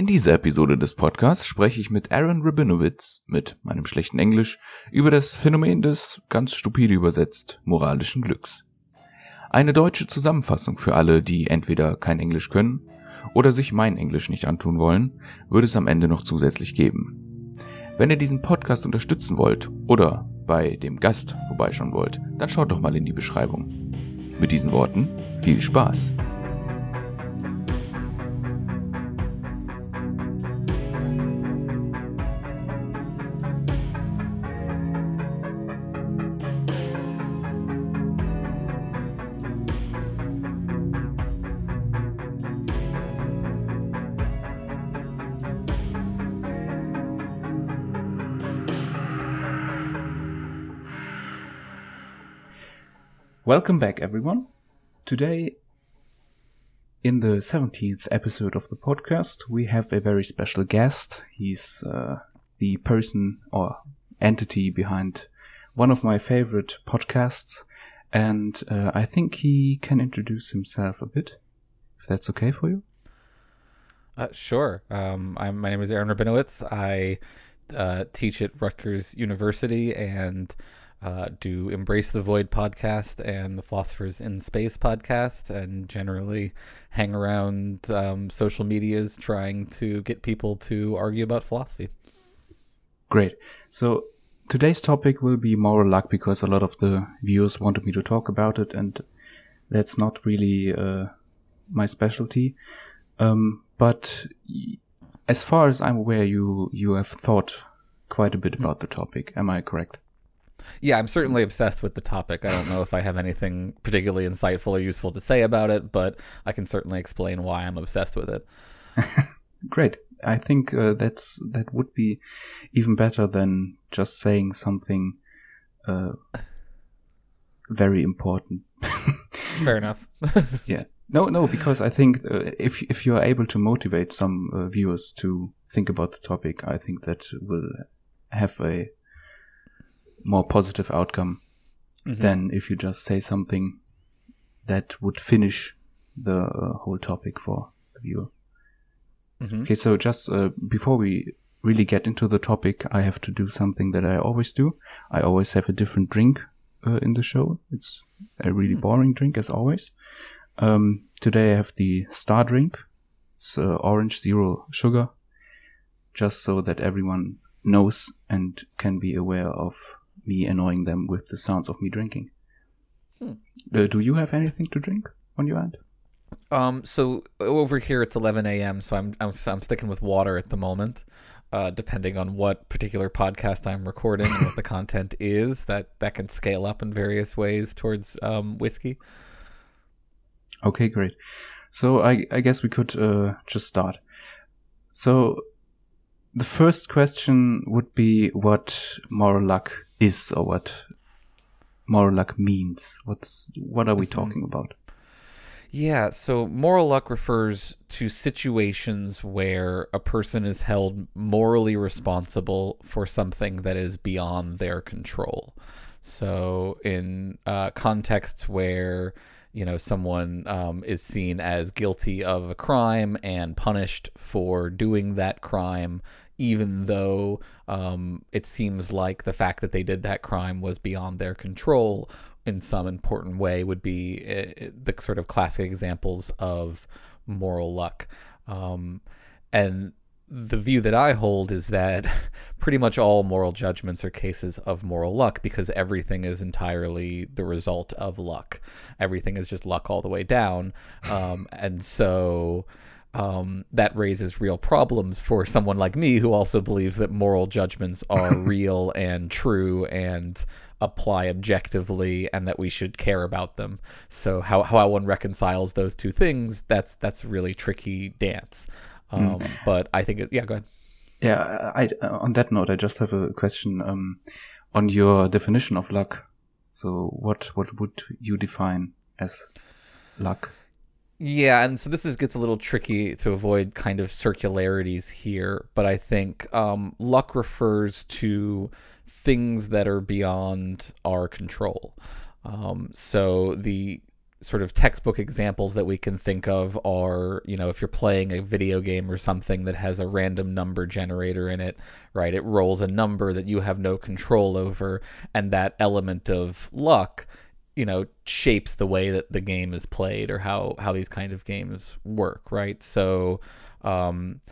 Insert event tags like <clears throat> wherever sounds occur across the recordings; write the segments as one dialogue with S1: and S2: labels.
S1: In dieser Episode des Podcasts spreche ich mit Aaron Rabinowitz, mit meinem schlechten Englisch, über das Phänomen des, ganz stupide übersetzt, moralischen Glücks. Eine deutsche Zusammenfassung für alle, die entweder kein Englisch können oder sich mein Englisch nicht antun wollen, würde es am Ende noch zusätzlich geben. Wenn ihr diesen Podcast unterstützen wollt oder bei dem Gast vorbeischauen wollt, dann schaut doch mal in die Beschreibung. Mit diesen Worten viel Spaß! Welcome back, everyone. Today, in the 17th episode of the podcast, we have a very special guest. He's uh, the person or entity behind one of my favorite podcasts, and uh, I think he can introduce himself a bit, if that's okay for you.
S2: Uh, sure. Um, my name is Aaron Rabinowitz. I uh, teach at Rutgers University and uh, do Embrace the Void podcast and the Philosophers in Space podcast, and generally hang around um, social medias trying to get people to argue about philosophy.
S1: Great. So today's topic will be moral luck because a lot of the viewers wanted me to talk about it, and that's not really uh, my specialty. Um, but as far as I'm aware, you you have thought quite a bit about the topic. Am I correct?
S2: Yeah, I'm certainly obsessed with the topic. I don't know if I have anything particularly insightful or useful to say about it, but I can certainly explain why I'm obsessed with it. <laughs>
S1: Great. I think uh, that's that would be even better than just saying something uh, very important. <laughs>
S2: Fair enough. <laughs>
S1: yeah. No, no, because I think uh, if if you are able to motivate some uh, viewers to think about the topic, I think that will have a more positive outcome mm-hmm. than if you just say something that would finish the uh, whole topic for the viewer. Mm-hmm. Okay, so just uh, before we really get into the topic, I have to do something that I always do. I always have a different drink uh, in the show. It's a really mm. boring drink as always. Um, today I have the star drink. It's uh, orange zero sugar, just so that everyone knows and can be aware of me annoying them with the sounds of me drinking. Hmm. Uh, do you have anything to drink on your end?
S2: Um, so over here it's 11 a.m. So I'm, I'm I'm sticking with water at the moment. Uh, depending on what particular podcast I'm recording and what the <laughs> content is, that that can scale up in various ways towards um, whiskey.
S1: Okay, great. So I I guess we could uh, just start. So the first question would be what moral luck is or what moral luck means. What's what are we mm-hmm. talking about?
S2: Yeah, so moral luck refers to situations where a person is held morally responsible for something that is beyond their control. So, in uh, contexts where you know someone um, is seen as guilty of a crime and punished for doing that crime even though um, it seems like the fact that they did that crime was beyond their control in some important way would be uh, the sort of classic examples of moral luck. Um, and the view that I hold is that <laughs> pretty much all moral judgments are cases of moral luck because everything is entirely the result of luck. Everything is just luck all the way down. <laughs> Um, and so um, that raises real problems for someone like me who also believes that moral judgments are <laughs> real and true and apply objectively and that we should care about them. So how, how one reconciles those two things, that's that's really tricky dance. Hmm. Um, mm. But I think, it, yeah, go ahead.
S1: Yeah, I, on that note, I just have a question um, on your definition of luck. So what what would you define as luck?
S2: Yeah, and so this is gets a little tricky to avoid kind of circularities here, but I think um, luck refers to things that are beyond our control. Um, so the sort of textbook examples that we can think of are, you know, if you're playing a video game or something that has a random number generator in it, right? It rolls a number that you have no control over, and that element of luck, you know, shapes the way that the game is played or how how these kind of games work, right? So, um,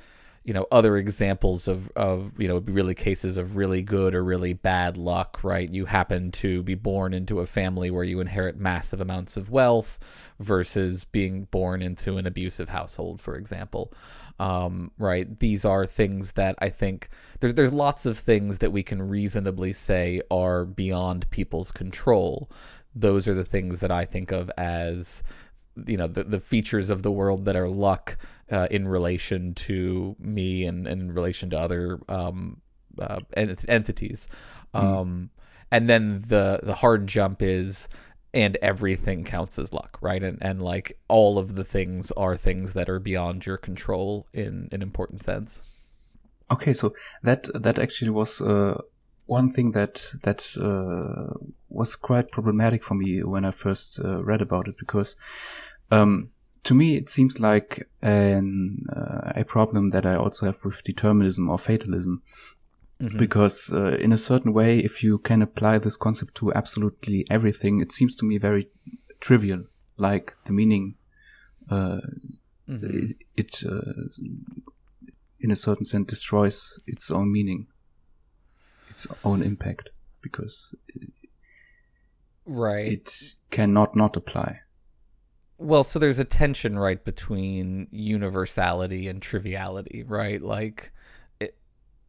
S2: you know other examples of of you know really cases of really good or really bad luck right? You happen to be born into a family where you inherit massive amounts of wealth versus being born into an abusive household for example. Um, right? These are things that i think there's there's lots of things that we can reasonably say are beyond people's control those are the things that i think of as you know the, the features of the world that are luck uh, in relation to me and, and in relation to other um, uh, ent- entities. Mm. Um, and then the the hard jump is and everything counts as luck, right? And and like all of the things are things that are beyond your control in an important sense.
S1: Okay, so that that actually was uh, one thing that that uh, was quite problematic for me when I first uh, read about it because um, to me, it seems like an, uh, a problem that I also have with determinism or fatalism. Mm-hmm. Because uh, in a certain way, if you can apply this concept to absolutely everything, it seems to me very trivial. Like the meaning, uh, mm-hmm. it, it uh, in a certain sense destroys its own meaning, its own impact, because
S2: right
S1: it cannot not apply.
S2: Well, so there's a tension, right, between universality and triviality, right? Like, it,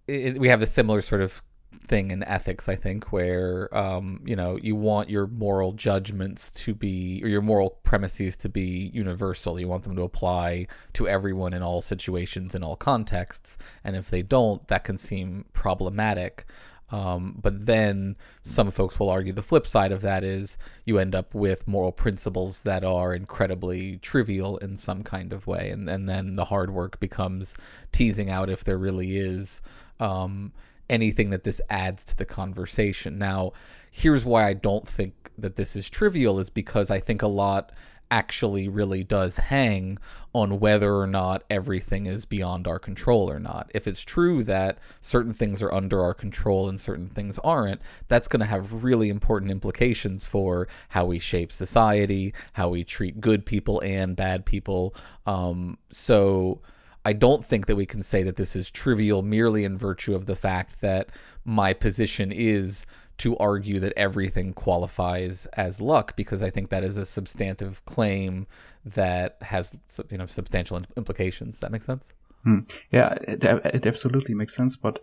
S2: it, we have a similar sort of thing in ethics, I think, where, um, you know, you want your moral judgments to be, or your moral premises to be universal. You want them to apply to everyone in all situations, in all contexts. And if they don't, that can seem problematic. Um, but then some folks will argue the flip side of that is you end up with moral principles that are incredibly trivial in some kind of way. And, and then the hard work becomes teasing out if there really is um, anything that this adds to the conversation. Now, here's why I don't think that this is trivial is because I think a lot actually really does hang on whether or not everything is beyond our control or not. If it's true that certain things are under our control and certain things aren't, that's going to have really important implications for how we shape society, how we treat good people and bad people. Um, so I don't think that we can say that this is trivial merely in virtue of the fact that my position is to argue that everything qualifies as luck because I think that is a substantive claim that has you know substantial implications. That makes sense.
S1: Hmm. Yeah, it, it, absolutely makes sense. But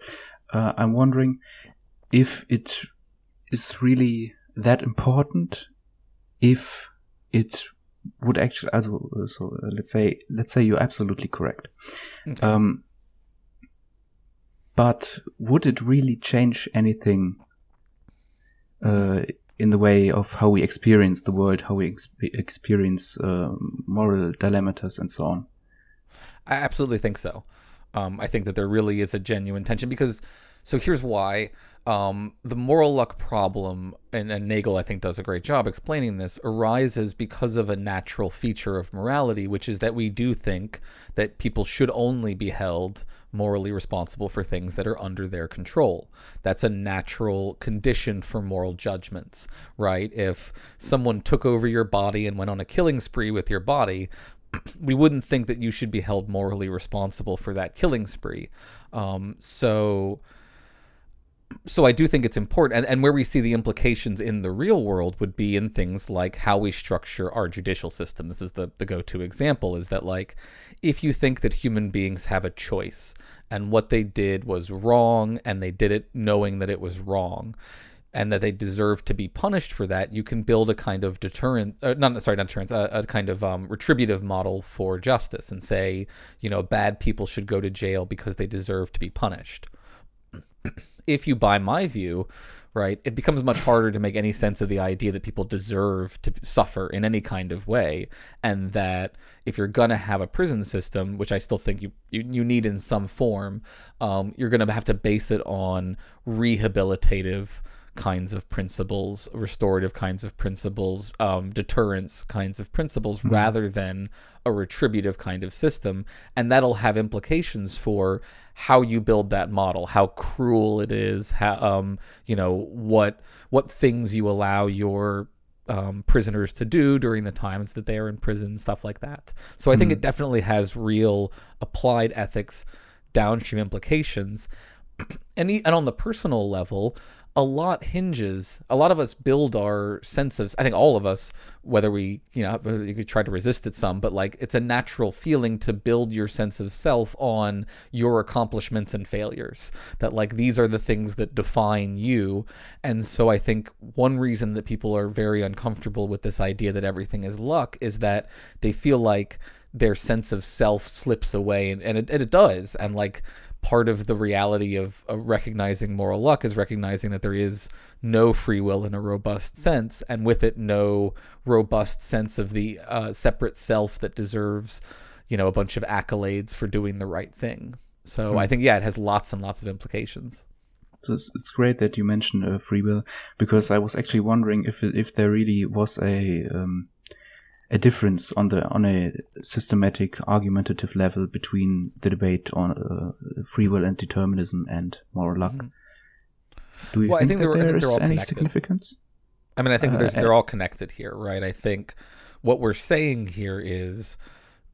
S1: uh, I'm wondering if it is really that important. If it would actually, also, so uh, let's say, let's say you're absolutely correct. Okay. Um, but would it really change anything uh, in the way of how we experience the world, how we experience uh, moral dilemmas, and so on.
S2: I absolutely think so. Um, I think that there really is a genuine tension because. So here's why. Um, the moral luck problem, and, and, Nagel, I think, does a great job explaining this, arises because of a natural feature of morality, which is that we do think that people should only be held morally responsible for things that are under their control. That's a natural condition for moral judgments, right? If someone took over your body and went on a killing spree with your body, <clears throat> we wouldn't think that you should be held morally responsible for that killing spree. Um, so so I do think it's important, and, and where we see the implications in the real world would be in things like how we structure our judicial system. This is the, the go to example is that, like, if you think that human beings have a choice and what they did was wrong and they did it knowing that it was wrong and that they deserve to be punished for that, you can build a kind of deterrent, uh, not sorry, not deterrent, a, a kind of um, retributive model for justice and say, you know, bad people should go to jail because they deserve to be punished if you buy my view, right, it becomes much harder to make any sense of the idea that people deserve to suffer in any kind of way, and that if you're gonna have a prison system, which I still think you you, you need in some form, um, you're gonna have to base it on rehabilitative kinds of principles, restorative kinds of principles, um, deterrence kinds of principles, mm-hmm. rather than a retributive kind of system. And that'll have implications for how you build that model, how cruel it is, how, um, you know, what what things you allow your um, prisoners to do during the times that they are in prison, stuff like that. So I think mm-hmm. it definitely has real applied ethics downstream implications. <clears throat> and, and on the personal level, a lot hinges a lot of us build our sense of i think all of us whether we you know you could try to resist it some but like it's a natural feeling to build your sense of self on your accomplishments and failures. That like these are the things that define you. And so i think one reason that people are very uncomfortable with this idea that everything is luck is that they feel like their sense of self slips away and, and, it, and it does. And like part of the reality of, of, recognizing moral luck is recognizing that there is no free will in a robust sense, and with it, no robust sense of the uh, separate self that deserves, you know, a bunch of accolades for doing the right thing. So mm. I think, yeah, it has lots and lots of implications.
S1: So it's, it's great that you mentioned uh, free will because I was actually wondering if if there really was a um, a difference on the on a systematic argumentative level between the debate on uh, free will and determinism and moral luck. Mm-hmm. Do you well, think, I think that there is any connected. significance?
S2: I mean, I think uh, they're all connected here, right? I think what we're saying here is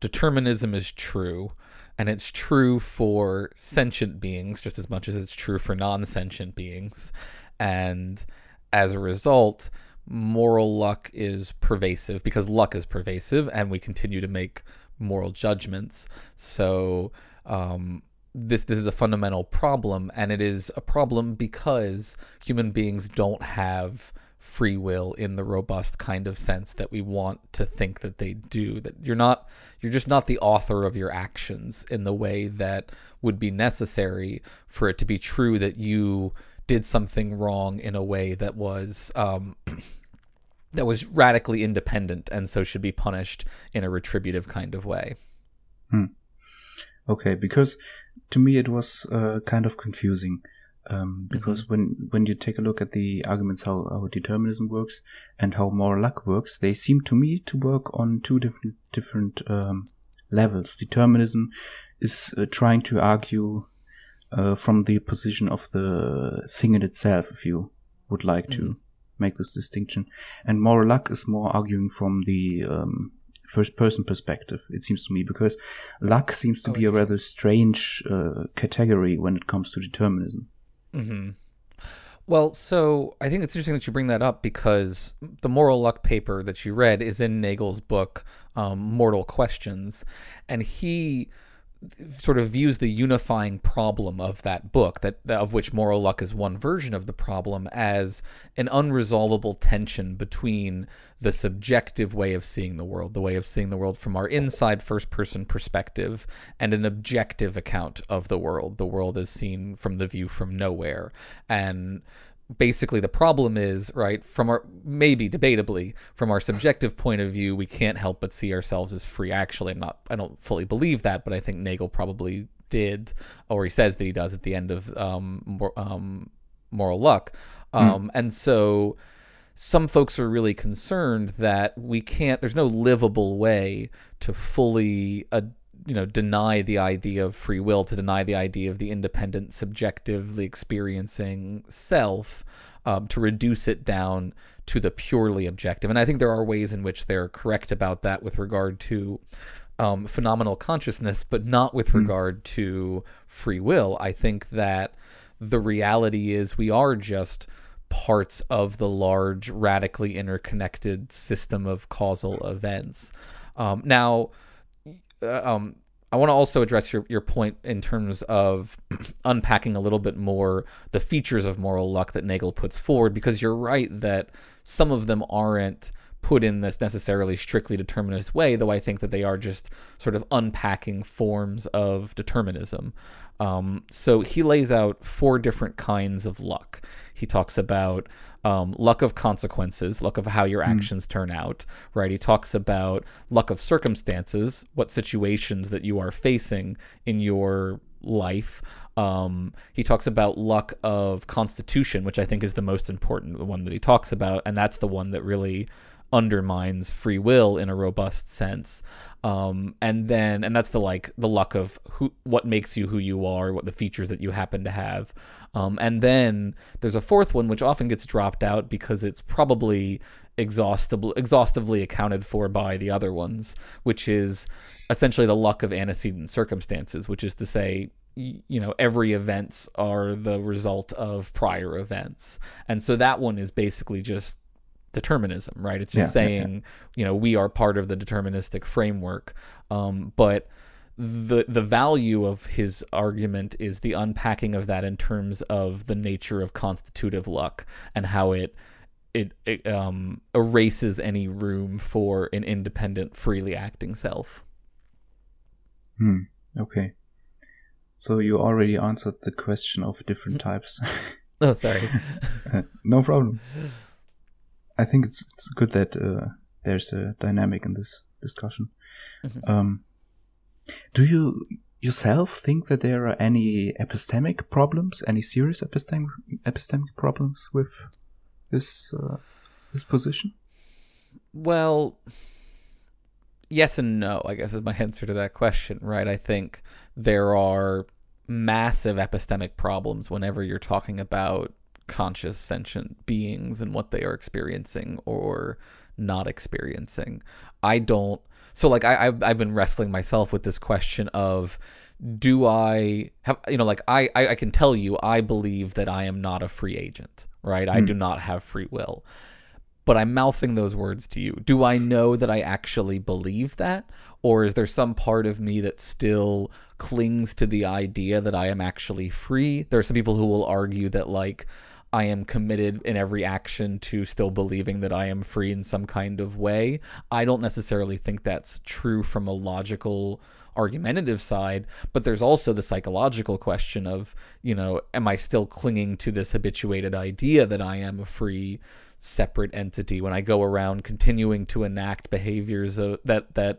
S2: determinism is true, and it's true for sentient beings just as much as it's true for non-sentient beings, and as a result, moral luck is pervasive because luck is pervasive and we continue to make moral judgments. So um, this this is a fundamental problem, and it is a problem because human beings don't have free will in the robust kind of sense that we want to think that they do. That you're not you're just not the author of your actions in the way that would be necessary for it to be true that you did something wrong in a way that was um, <clears throat> that was radically independent and so should be punished in a retributive kind of way.
S1: Hmm. Okay, because to me it was uh, kind of confusing. Um, because mm-hmm. when when you take a look at the arguments how, how determinism works and how moral luck works, they seem to me to work on two different different um, levels. Determinism is uh, trying to argue uh, from the position of the thing in itself, if you would like mm-hmm. to make this distinction. And moral luck is more arguing from the um, first person perspective, it seems to me, because luck seems to oh, be a rather strange uh, category when it comes to determinism.
S2: Mm-hmm. Well, so I think it's interesting that you bring that up because the moral luck paper that you read is in Nagel's book, um, Mortal Questions. And he sort of views the unifying problem of that book that of which moral luck is one version of the problem as an unresolvable tension between the subjective way of seeing the world the way of seeing the world from our inside first person perspective and an objective account of the world. The world is seen from the view from nowhere. And basically the problem is right from our maybe debatably from our subjective point of view we can't help but see ourselves as free actually i'm not i don't fully believe that but i think nagel probably did or he says that he does at the end of um, mor- um, moral luck hmm. um, mm. and so some folks are really concerned that we can't there's no livable way to fully ad- you know deny the idea of free will to deny the idea of the independent subjectively experiencing self um, to reduce it down to the purely objective. And i think there are ways in which they're correct about that with regard to um, phenomenal consciousness but not with mm. regard to free will. I think that the reality is we are just parts of the large radically interconnected system of causal events. Um, now uh, um, I want to also address your, your point in terms of <clears throat> unpacking a little bit more the features of moral luck that Nagel puts forward, because you're right that some of them aren't put in this necessarily strictly determinist way, though I think that they are just sort of unpacking forms of determinism. Um, so he lays out four different kinds of luck. He talks about um, luck of consequences, luck of how your actions mm. turn out, right? He talks about luck of circumstances, what situations that you are facing in your life. Um, he talks about luck of constitution, which I think is the most important, one that he talks about, and that's the one that really undermines free will in a robust sense. Um, and then, and that's the like the luck of who, what makes you who you are, what the features that you happen to have. Um, and then there's a fourth one which often gets dropped out because it's probably exhaustively exhaustively accounted for by the other ones, which is essentially the luck of antecedent circumstances, which is to say you know every events are the result of prior events and so that one is basically just determinism, right? It's just yeah, saying, yeah, yeah. you know, we are part of the deterministic framework. Um, but the the value of his argument is the unpacking of that in terms of the nature of constitutive luck and how it it, it um, erases any room for an independent, freely acting self.
S1: Hmm. Okay. So you already answered the question of different <laughs> types.
S2: oh, sorry. <laughs>
S1: uh, no problem. <laughs> I think it's it's good that uh, there's a dynamic in this discussion. Mm-hmm. Um, do you yourself think that there are any epistemic problems, any serious epistemic epistemic problems with this uh, this position?
S2: Well, yes and no. I guess is my <laughs> answer to that question. Right? I think there are massive epistemic problems whenever you're talking about conscious sentient beings and what they are experiencing or not experiencing. I don't. So like I I've, I've been wrestling myself with this question of do I have you know like I, I I can tell you I believe that I am not a free agent, right? Mm. I hmm. do not have free will. But I'm mouthing those words to you. Do I know that I actually believe that? Or is there some part of me that still clings to the idea that I am actually free? There are some people who will argue that like I am committed in every action to still believing that I am free in some kind of way. I don't necessarily think that's true from a logical argumentative side, but there's also the psychological question of, you know, am I still clinging to this habituated idea that I am a free separate entity when I go around continuing to enact behaviors of, that that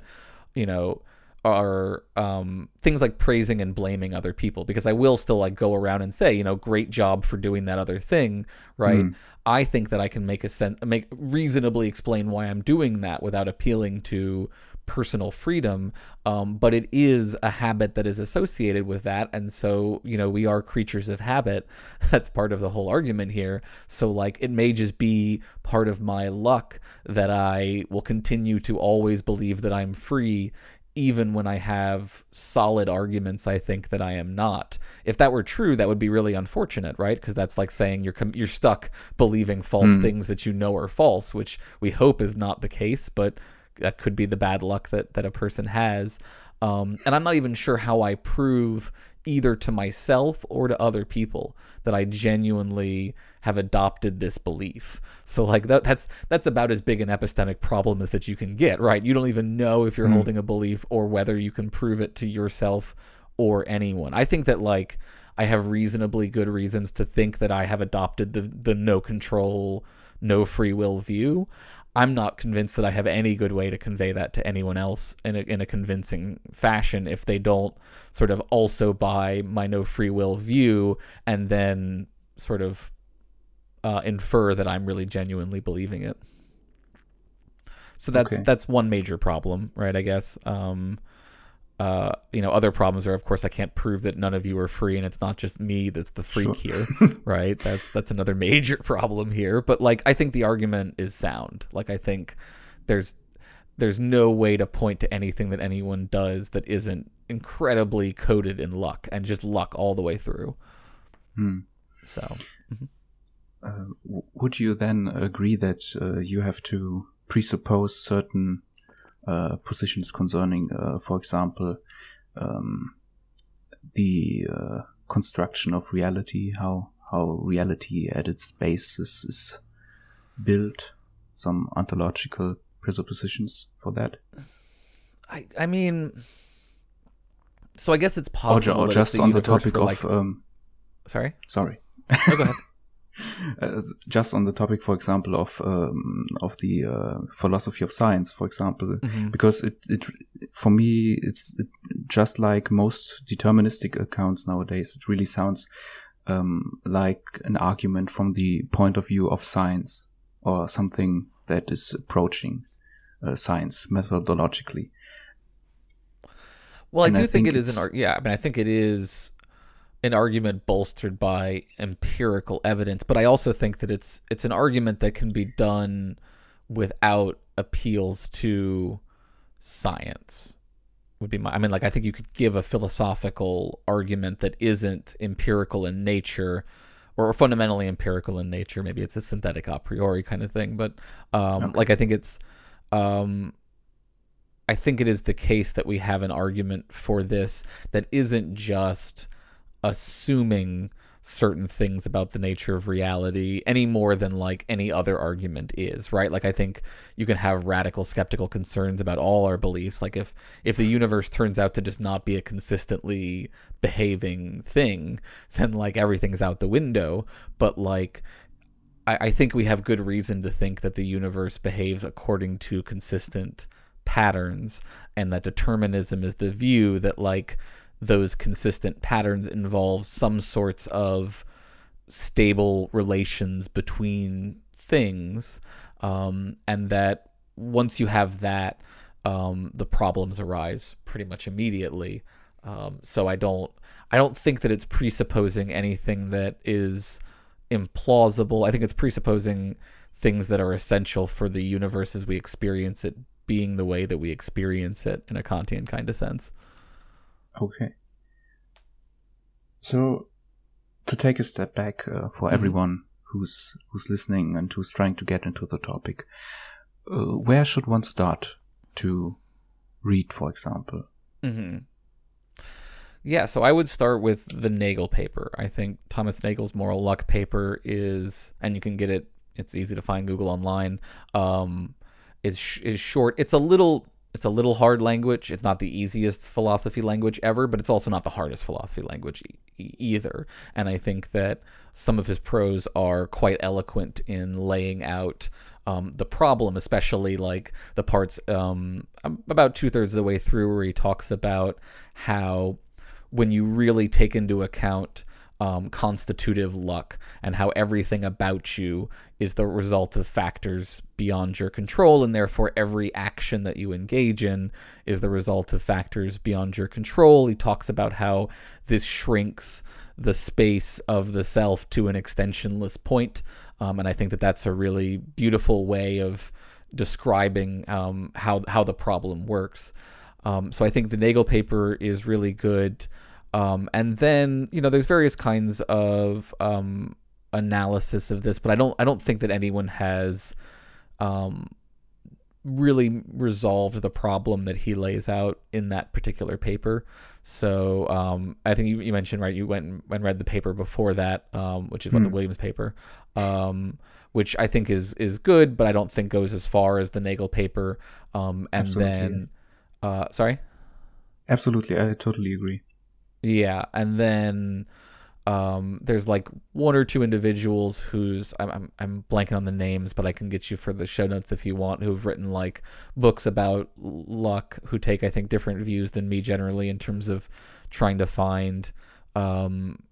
S2: you know are um, things like praising and blaming other people because I will still like go around and say, you know, great job for doing that other thing, right? Mm. I think that I can make a sense, make reasonably explain why I'm doing that without appealing to personal freedom. Um, but it is a habit that is associated with that, and so you know we are creatures of habit. <laughs> That's part of the whole argument here. So like it may just be part of my luck that I will continue to always believe that I'm free even when I have solid arguments, I think that I am not. If that were true, that would be really unfortunate, right? Because that's like saying you're com- you're stuck believing false mm. things that you know are false, which we hope is not the case, but that could be the bad luck that that a person has. Um, and I'm not even sure how I prove either to myself or to other people that I genuinely have adopted this belief. So like that, that's that's about as big an epistemic problem as that you can get, right? You don't even know if you're mm. holding a belief or whether you can prove it to yourself or anyone. I think that like I have reasonably good reasons to think that I have adopted the the no control, no free will view. I'm not convinced that I have any good way to convey that to anyone else in a, in a convincing fashion if they don't sort of also buy my no free will view and then sort of uh, infer that I'm really genuinely believing it. So that's okay. that's one major problem, right? I guess. Um, uh, you know, other problems are, of course, I can't prove that none of you are free, and it's not just me that's the freak sure. here, <laughs> right? That's that's another major <laughs> problem here. But like, I think the argument is sound. Like, I think there's there's no way to point to anything that anyone does that isn't incredibly coded in luck and just luck all the way through.
S1: Hmm.
S2: So, mm-hmm.
S1: uh, would you then agree that uh, you have to presuppose certain positions concerning, uh, for example, um, the uh, construction of reality, how how reality at its basis is built. some ontological presuppositions for that?
S2: I I mean, so I guess it's possible.
S1: Or, or just on the topic of.
S2: Like,
S1: um,
S2: sorry.
S1: Sorry.
S2: No, go ahead. <laughs>
S1: Just on the topic, for example, of um, of the uh, philosophy of science, for example,
S2: Mhm.
S1: because it, it for me it's it, just like most deterministic accounts nowadays. It really sounds um, like an argument from the point of view of science or something that is approaching uh, science methodologically.
S2: Well, I
S1: And
S2: do
S1: I
S2: think,
S1: think
S2: it is an argument. yeah. I mean, I think it is an argument bolstered by empirical evidence, but I also think that it's it's an argument that can be done without appeals to science. Would be my. I mean, like I think you could give a philosophical argument that isn't empirical in nature. Or fundamentally empirical in nature. Maybe it's a synthetic a priori kind of thing, but um,
S1: Okay.
S2: like I think it's um, I think it is the case that we have an argument for this that isn't just assuming certain things about the nature of reality any more than like any other argument is right? Like i think you can have radical skeptical concerns about all our beliefs. Like if if the universe turns out to just not be a consistently behaving thing <laughs> then like everything's out the window. But like I, I think we have good reason to think that the universe behaves according to consistent patterns and that determinism is the view that like those consistent patterns involve some sorts of stable relations between things um, and that once you have that um, the problems arise pretty much immediately. Um, so i don't i don't think that it's presupposing anything that is implausible. I think it's presupposing things that are essential for the universe as we experience it being the way that we experience it in a kantian kind of sense
S1: Okay. So, to take a step back uh, for
S2: Mhm.
S1: everyone who's who's listening and who's trying to get into the topic, uh, where should one start to read, for example?
S2: Mm-hmm. Yeah, so I would start with the Nagel paper. I think Thomas Nagel's Moral Luck paper is, and you can get it. It's easy to find Google online. Um, is sh- is short. It's a little. It's a little hard language. It's not the easiest philosophy language ever, but it's also not the hardest philosophy language e- either. And I think that some of his prose are quite eloquent in laying out um, the problem, especially like the parts um, about two thirds of the way through where he talks about how when you really take into account um, constitutive luck and how everything about you is the result of factors beyond your control, and therefore every action that you engage in is the result of factors beyond your control. He talks about how this shrinks the space of the self to an extensionless point, um, and I think that that's a really beautiful way of describing um, how how the problem works. Um, so I think the Nagel paper is really good. Um, and then you know there's various kinds of um, analysis of this, but I don't I don't think that anyone has um, really resolved the problem that he lays out in that particular paper. So um, I think you, you mentioned right you went and- and read the paper before that, um, which is what the
S1: Hmm.
S2: Williams paper, um, which I think is is good, but I don't think goes as far as the Nagel paper. Um, and
S1: Absolutely,
S2: then
S1: yes.
S2: uh, sorry.
S1: Absolutely, I totally agree.
S2: Yeah, and then um, there's like one or two individuals who's I'm, I'm I'm blanking on the names, but I can get you for the show notes if you want. Who've written like books about luck, who take I think different views than me generally in terms of trying to find um,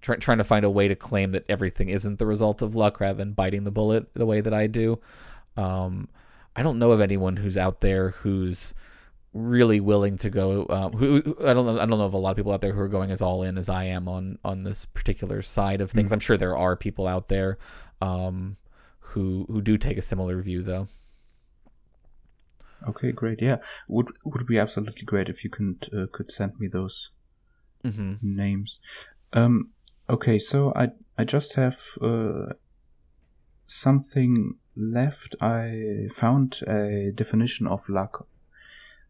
S2: try, trying to find a way to claim that everything isn't the result of luck rather than biting the bullet the way that I do. Um, I don't know of anyone who's out there who's really willing to go. Um, who, who I don't know. I don't know of a lot of people out there who are going as all in as I am on on this particular side of things. I'm sure there are people out there um, who who do take a similar view, though.
S1: Okay, great. Yeah, would would be absolutely great if you could uh, could send me those
S2: hmm
S1: names. Um, okay, so I I just have uh, something left. I found a definition of luck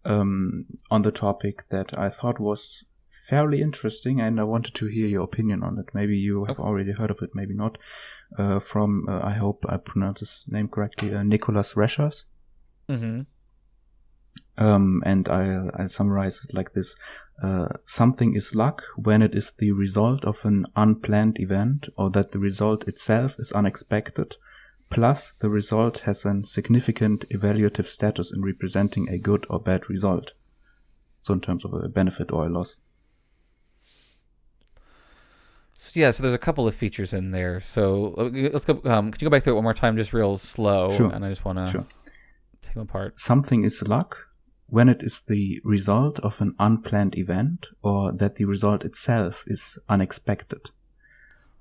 S1: um, on the topic that I thought was fairly interesting, and I wanted to hear your opinion on it. Maybe you have already heard of it, maybe not. Uh, from uh, I hope I pronounce his name correctly, uh, Nicholas Reschers.
S2: Mm-hmm.
S1: Um, and I I summarize it like this: uh, something is luck when it is the result of an unplanned event, or that the result itself is unexpected. Plus, the result has a significant evaluative status in representing a good or bad result. So, in terms of a benefit or a loss.
S2: So, yeah, so there's a couple of features in there. So let's go. Um, could you go back through it one more time, just real slow?
S1: Sure.
S2: And I just want to
S1: Sure.
S2: take them apart.
S1: Something is luck when it is the result of an unplanned event or that the result itself is unexpected.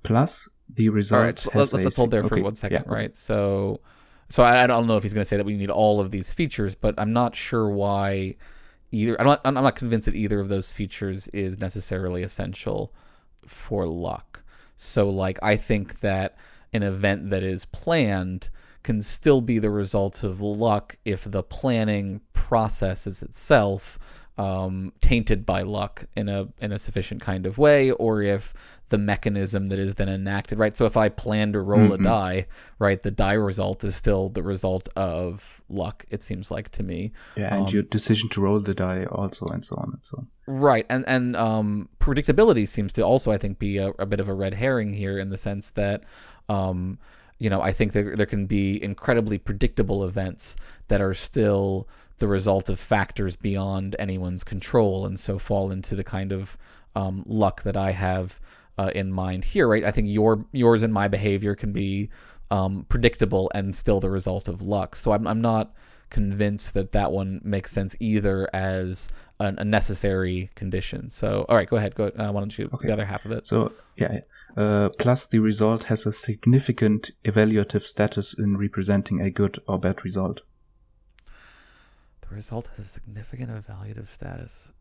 S1: Plus, the result
S2: All right, so
S1: has
S2: let's,
S1: a
S2: let's hold there for
S1: okay,
S2: one second,
S1: yeah,
S2: right? So, so I, I don't know if he's going to say that we need all of these features, but I'm not sure why either. I'm not. I'm not convinced that either of those features is necessarily essential for luck. So, like, I think that an event that is planned can still be the result of luck if the planning process is itself um, tainted by luck in a in a sufficient kind of way, or if the mechanism that is then enacted, right? So if I plan to roll a
S1: Mhm.
S2: die, right, the die result is still the result of luck. It seems like to me,
S1: Yeah, and
S2: Um,
S1: your decision to roll the die also, and so on and so on.
S2: Right, and and um, predictability seems to also, I think, be a, a bit of a red herring here in the sense that, um, you know, I think there there can be incredibly predictable events that are still the result of factors beyond anyone's control, and so fall into the kind of um, luck that I have uh, in mind here. Right, I think your yours and my behavior can be um, predictable and still the result of luck. So I'm I'm not convinced that that one makes sense either as an, a necessary condition. So, all right, go ahead. Go. Uh, why don't you
S1: Okay.
S2: the other half of it?
S1: So yeah, uh, plus the result has a significant evaluative status in representing a good or bad result.
S2: Result has a significant evaluative status.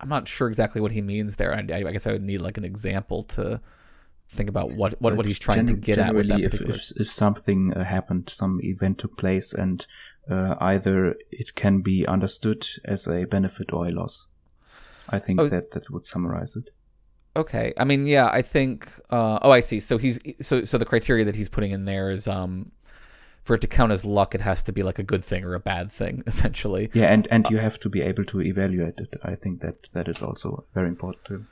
S2: I'm not sure exactly what he means there. I, I guess I would need like an example to think about what what, what he's trying to get at with that
S1: generally, if,
S2: particular.
S1: if, if something uh, happened, some event took place, and uh, either it can be understood as a benefit or a loss. I think
S2: Oh.
S1: that that would summarize it.
S2: Okay. I mean, yeah, I think. Uh, oh, I see. So he's so so the criteria that he's putting in there is um, for it to count as luck, it has to be like a good thing or a bad thing, <laughs> essentially.
S1: Yeah, and and you have to be able to evaluate it. I think that that is also very important too.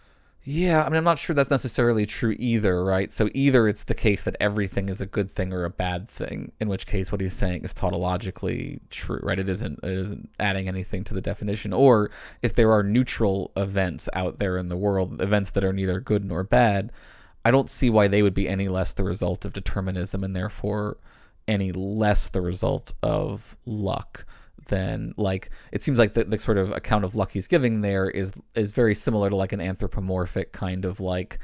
S2: Yeah, I mean, I'm not sure that's necessarily true either, right? So either it's the case that everything is a good thing or a bad thing, in which case what he's saying is tautologically true, right? It isn't it isn't adding anything to the definition. Or if there are neutral events out there in the world, events that are neither good nor bad, I don't see why they would be any less the result of determinism and therefore any less the result of luck than like it seems like the, the sort of account of luck he's giving there is is very similar to like an anthropomorphic kind of like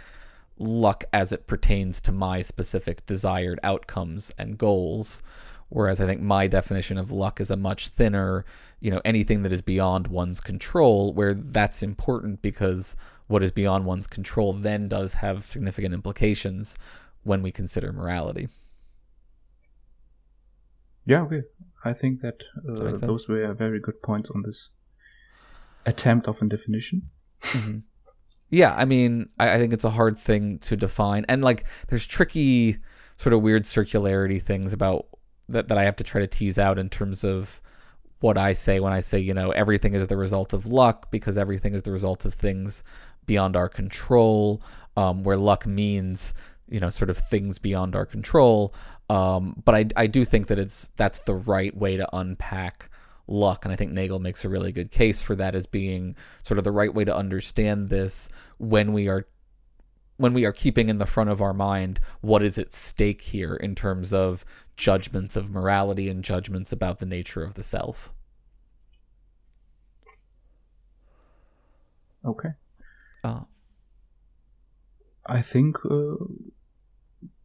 S2: luck as it pertains to my specific desired outcomes and goals. Whereas i think my definition of luck is a much thinner you know anything that is beyond one's control where that's important because what is beyond one's control then does have significant implications when we consider morality
S1: Yeah, okay. I think that uh, those were very good points on this attempt of a definition.
S2: Yeah, I mean, I, I think it's a hard thing to define, and like, there's tricky, sort of weird circularity things about that that I have to try to tease out in terms of what I say when I say, you know, everything is the result of luck because everything is the result of things beyond our control, um, where luck means, you know, sort of things beyond our control. Um, but I, I do think that it's that's the right way to unpack luck, and I think Nagel makes a really good case for that as being sort of the right way to understand this when we are when we are keeping in the front of our mind what is at stake here in terms of judgments of morality and judgments about the nature of the self.
S1: Okay.
S2: Uh,
S1: I think uh,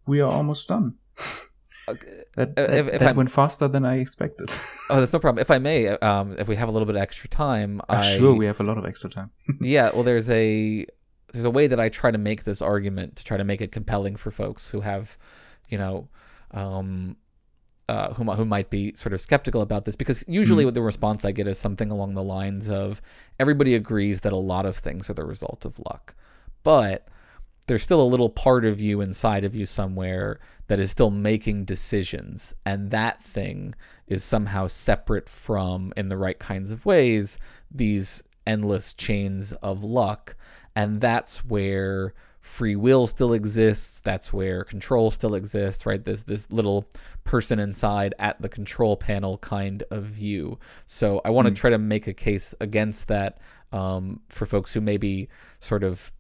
S1: we are almost done. <laughs>
S2: okay.
S1: That,
S2: Uh,
S1: that,
S2: if- if
S1: that went faster than I expected. <laughs>
S2: Oh, that's no problem. If I may, um, if we have a little bit of extra time,
S1: Uh,
S2: I
S1: sure, we have a lot of extra time. <laughs>
S2: yeah. Well, there's a there's a way that I try to make this argument to try to make it compelling for folks who have, you know, um, uh, who who might be sort of skeptical about this because usually mm. the response I get is something along the lines of everybody agrees that a lot of things are the result of luck, but there's still a little part of you inside of you somewhere that is still making decisions, and that thing is somehow separate from, in the right kinds of ways, these endless chains of luck, and that's where free will still exists. That's where control still exists, right? There's this little person inside at the control panel kind of view. So I want to mm. try to make a case against that um, for folks who maybe sort of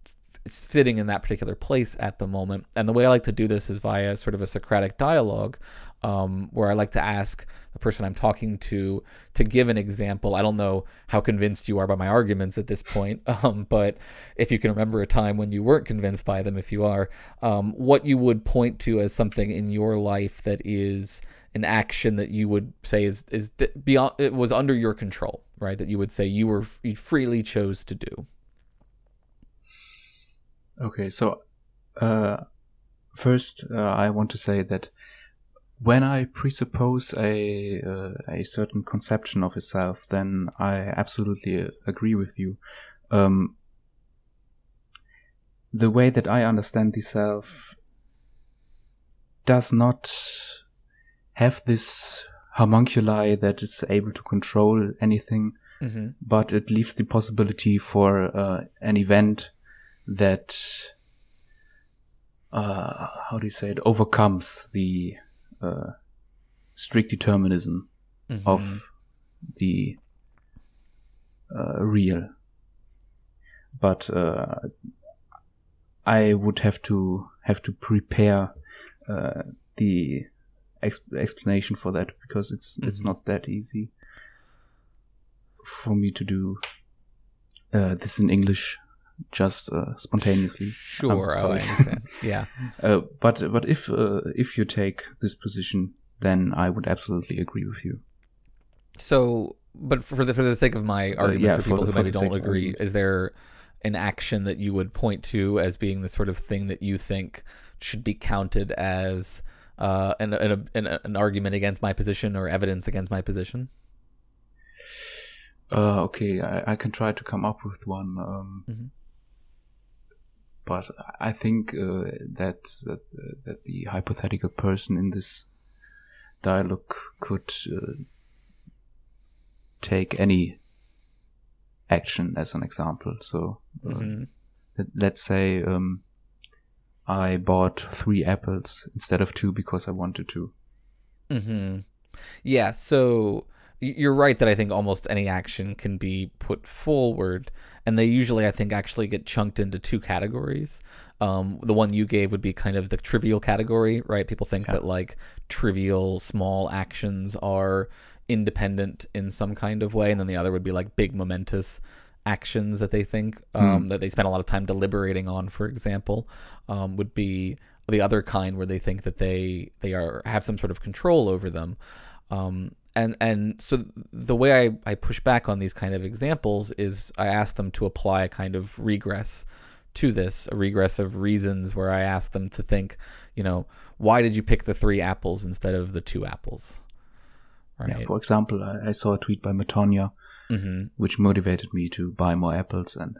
S2: sitting in that particular place at the moment. And the way I like to do this is via sort of a Socratic dialogue, um, where I like to ask the person I'm talking to to give an example. I don't know how convinced you are by my arguments at this point, <laughs> um, but if you can remember a time when you weren't convinced by them, if you are, um, what you would point to as something in your life that is an action that you would say is is beyond it was under your control, right? That you would say you were you freely chose to do.
S1: Okay, so uh, first uh, I want to say that when I presuppose a uh, a certain conception of a self, then I absolutely agree with you. Um, the way that I understand the self does not have this homunculi that is able to control anything, mm-hmm. but it leaves the possibility for uh, an event that uh, how do you say it overcomes the uh, strict determinism mm-hmm. of the uh, real but uh, I would have to have to prepare uh, the ex- explanation for that because it's mm-hmm. it's not that easy for me to do uh, this in English just uh, spontaneously. <laughs>
S2: Sure, oh, I understand. yeah. <laughs>
S1: Uh, but but if uh, if you take this position, then I would absolutely agree with you.
S2: So, but for the for the sake of my uh, argument, yeah, for people for, who maybe don't agree, is there an action that you would point to as being the sort of thing that you think should be counted as uh, an, an, an, an argument against my position or evidence against my position?
S1: Uh, okay, I, I, can try to come up with one. Um, mm-hmm but I think uh, that that uh, that the hypothetical person in this dialogue could uh, take any action as an example. So uh, mm-hmm. let's say um, I bought three apples instead of two because I wanted to.
S2: Mm-hmm. Yeah. So you're right that I think almost any action can be put forward, and they usually, I think, actually get chunked into two categories. Um, the one you gave would be kind of the trivial category, right? People think yeah. that like trivial small actions are independent in some kind of way, and then the other would be like big momentous actions that they think um, mm. that they spend a lot of time deliberating on. For example, um, would be the other kind where they think that they they are have some sort of control over them. Um, and and so the way I, I push back on these kind of examples is I ask them to apply a kind of regress to this, a regress of reasons where I ask them to think, you know, why did you pick the three apples instead of the two apples?
S1: Right. Yeah, for example, I, I, saw a tweet by Matonia, mm-hmm. which motivated me to buy more apples and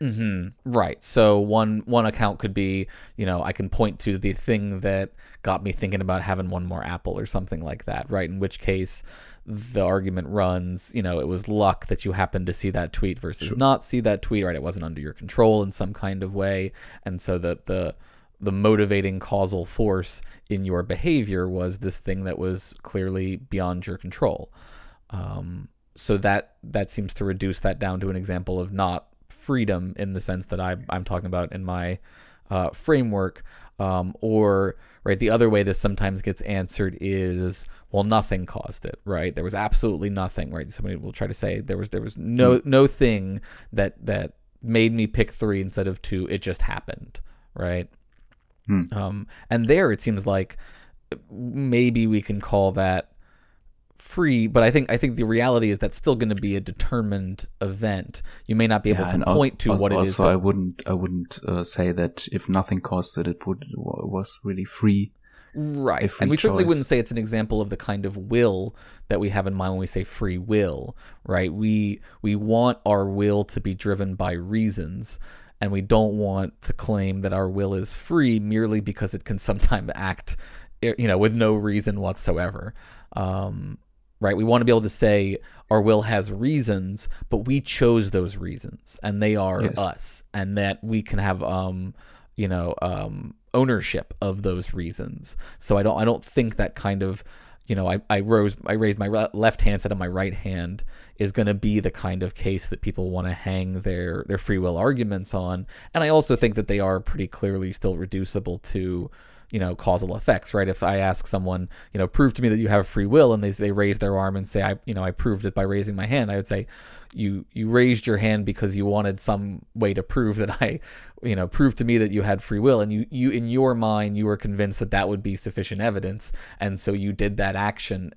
S2: Mm-hmm. Right. So one one account could be, you know, I can point to the thing that got me thinking about having one more apple or something like that. Right. In which case, the argument runs, you know, it was luck that you happened to see that tweet versus sure. not see that tweet. Right. It wasn't under your control in some kind of way, and so the the the motivating causal force in your behavior was this thing that was clearly beyond your control. Um, so that that seems to reduce that down to an example of not freedom in the sense that I, I'm talking about in my uh, framework. Um, or right, the other way this sometimes gets answered is, well, nothing caused it, right? There was absolutely nothing, right? Somebody will try to say there was there was no no thing that that made me pick three instead of two. It just happened, right? Hmm. Um, and there it seems like maybe we can call that free, but I think I think the reality is that's still going to be a determined event. You may not be able yeah, to point to
S1: also,
S2: what it
S1: is. Also, I wouldn't I wouldn't uh, say that if nothing caused it, it would was really free.
S2: Right. And we certainly wouldn't say it's an example of the kind of will that we have in mind when we say free will, right? We we want our will to be driven by reasons and we don't want to claim that our will is free merely because it can <laughs> sometimes act you know with no reason whatsoever. Um, right? We want to be able to say our will has reasons, but we chose those reasons and they are yes. us and that we can have um you know um ownership of those reasons. So I don't I don't think that kind of you know I, I rose I raised my left hand instead of my right hand is going to be the kind of case that people want to hang their their free will arguments on. And I also think that they are pretty clearly still reducible to you know causal effects right? If i ask someone you know prove to me that you have free will and they, they raise their arm and say i you know i proved it by raising my hand i would say you you raised your hand because you wanted some way to prove that i you know prove to me that you had free will and you you in your mind you were convinced that that would be sufficient evidence and so you did that action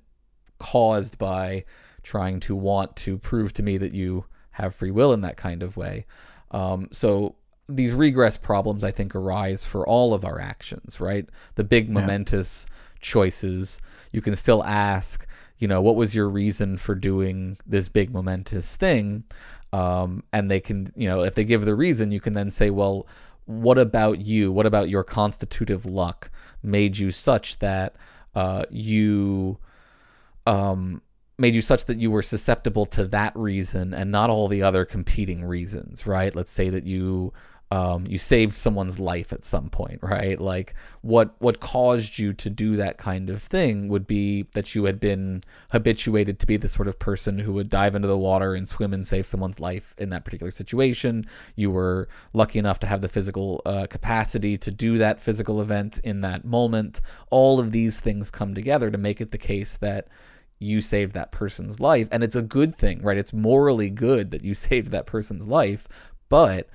S2: caused by trying to want to prove to me that you have free will in that kind of way. Um, so these regress problems I think arise for all of our actions, right? The big momentous yeah. choices, you can still ask, you know, what was your reason for doing this big momentous thing? Um, and they can, you know, if they give the reason, you can then say, well, what about you? What about your constitutive luck made you such that uh, you um, made you such that you were susceptible to that reason and not all the other competing reasons, right? Let's say that you um, you saved someone's life at some point, right? Like what what caused you to do that kind of thing would be that you had been habituated to be the sort of person who would dive into the water and swim and save someone's life in that particular situation. You were lucky enough to have the physical uh, capacity to do that physical event in that moment. All of these things come together to make it the case that you saved that person's life, and it's a good thing, right? It's morally good that you <laughs> saved that person's life, but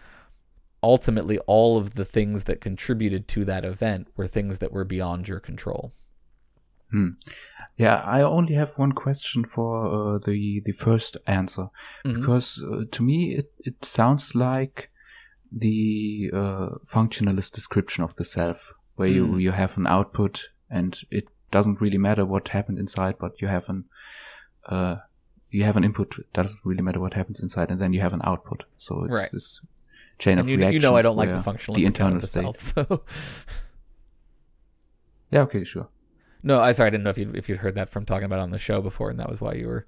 S2: ultimately all of the things that contributed to that event were things that were beyond your control.
S1: Hmm. Yeah, I only have one question for uh, the the first answer mm-hmm. because uh, to me it it sounds like the uh, functionalist description of the self, where mm. you you have an output and it doesn't really matter what happened inside, but you have an uh, you have an input. It doesn't really matter what happens inside, and then you have an output. So it's
S2: right.
S1: this chain and of
S2: you,
S1: reactions.
S2: You know I don't like the functionalist the internal state. <laughs> so.
S1: yeah. Okay. Sure.
S2: No, I sorry. I didn't know if you if you'd heard that from talking about on the show before, and that was why you were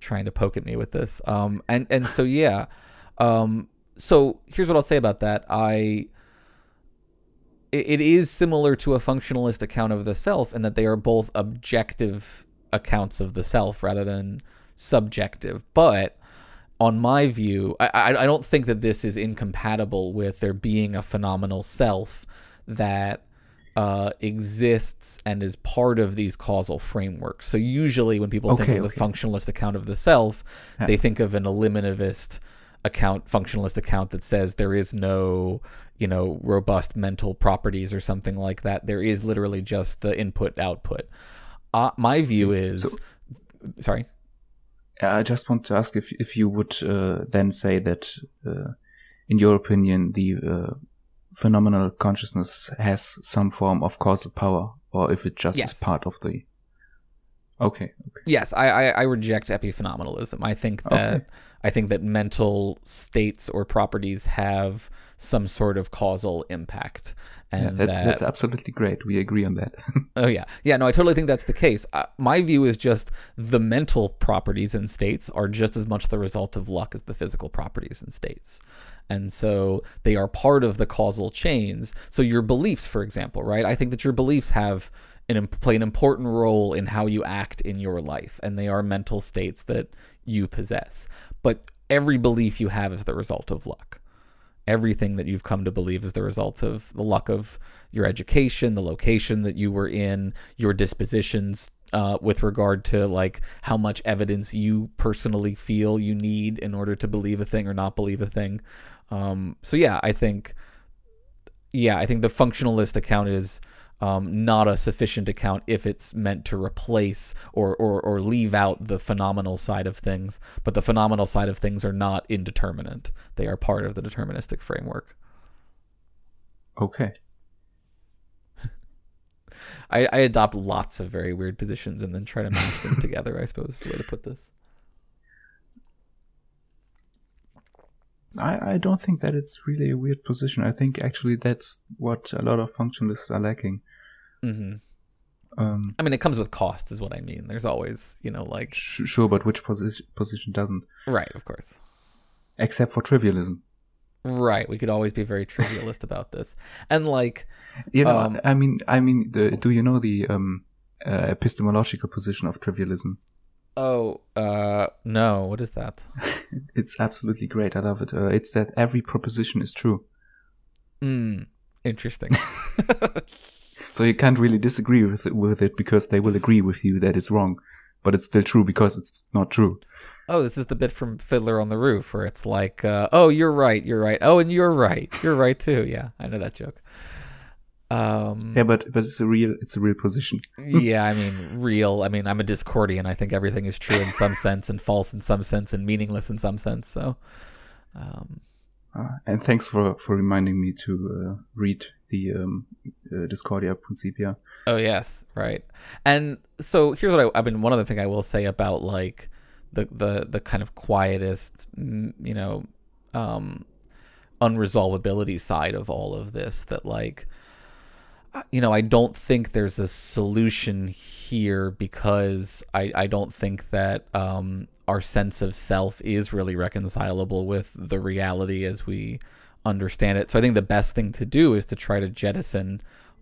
S2: trying to poke at me with this. Um, and and so yeah, um, so here's what I'll say about that. I it is similar to a functionalist account of the self in that they are both objective accounts of the self rather than subjective. But on my view, I, I, don't think that this is incompatible with there being a phenomenal self that uh, exists and is part of these causal frameworks. So usually, when people okay, think of okay. the functionalist account of the self, yeah. they think of an eliminativist account, functionalist account that says there is no, you know, robust mental properties or something like that. There is literally just the input output. Uh, my view is, so, sorry.
S1: I just want to ask if if you would uh, then say that, uh, in your opinion, the uh, phenomenal consciousness has some form of causal power, or if it just yes. is part of the. Okay. okay.
S2: Yes, I, I, I reject epiphenomenalism. I think that okay. I think that mental states or properties have some sort of causal impact. And yeah, that, that,
S1: that's absolutely great. We agree on that. <laughs>
S2: oh yeah, yeah. No, I totally think that's the case. Uh, my view is just the mental properties and states are just as much the result of luck as the physical properties and states, and so they are part of the causal chains. So your beliefs, for example, right? I think that your beliefs have an, play an important role in how you act in your life, and they are mental states that you possess. But every belief you have is the result of luck everything that you've come to believe is the result of the luck of your education, the location that you were in, your dispositions uh, with regard to like how much evidence you personally feel you need in order to believe a thing or not believe a thing. Um, so yeah, I think, yeah, I think the functionalist account is um, not a sufficient account if it's meant to replace or, or, or leave out the phenomenal side of things. But the phenomenal side of things are not indeterminate, they are part of the deterministic framework.
S1: Okay. <laughs>
S2: I, I adopt lots of very weird positions and then try to mash them <laughs> together. I suppose is the way to put this.
S1: I, I don't think that it's really a weird position. I think actually that's what a lot of functionalists are lacking.
S2: Hmm
S1: Um,
S2: I mean, it comes with costs, is what I mean. There's always, you know, like
S1: sh- sure, but which position position doesn't?
S2: right, of course.
S1: Except for trivialism.
S2: Right. We could always be very trivialist about this. And like
S1: You know,
S2: Um,
S1: I mean, I mean, the, do you know the um, uh, epistemological position of trivialism?
S2: oh, uh no, what is that? <laughs>
S1: It's absolutely great. I love it. Uh, it's that every proposition is true,
S2: Hmm. Interesting. <laughs>
S1: so you can't really disagree with it, with it because they will agree with you that it's wrong, but it's still true because it's not true.
S2: oh, this is the bit from Fiddler on the Roof where it's like, uh, oh, you're right, you're right. Oh, and you're right. You're right too. Yeah, I know that joke. Um
S1: Yeah, but but it's a real it's a real position. <laughs>
S2: yeah, I mean, real. I mean, I'm a Discordian. I think everything is true in some sense and false in some sense and meaningless in some sense. So, um,
S1: Uh, and thanks for for reminding me to uh, read the um, uh, Discordia Principia.
S2: oh yes, right. And so here's what I, I mean. One other thing I will say about like the the the kind of quietist, mm, you know, um, unresolvability side of all of this. That like, uh, you know, I don't think there's a solution here because I I don't think that um our sense of self is really reconcilable with the reality as we understand it. So I think the best thing to do is to try to jettison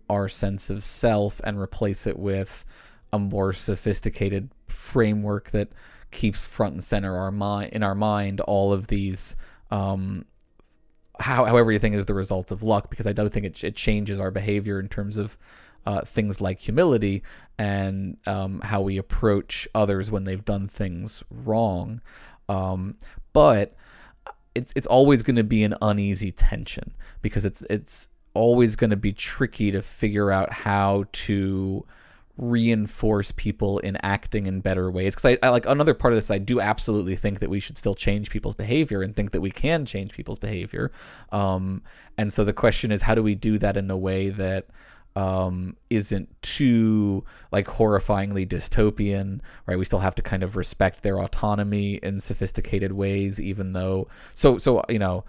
S2: our sense of self and replace it with a more sophisticated framework that keeps front and center our mind in our mind all of these um, how, how everything is the result of luck because I don't think it, it changes our behavior in terms of uh, things like humility and um, how we approach others when they've done things wrong. Um, but it's it's always going to be an uneasy tension because it's it's always going to be tricky to figure out how to reinforce people in acting in better ways. Because I, I like another part of this i do absolutely think that we should still change people's behavior and think that we can change people's behavior. Um, and so the question is how do we do that in a way that um, isn't too like horrifyingly dystopian, right? We still have to kind of respect their autonomy in sophisticated ways, even though. So, so you know,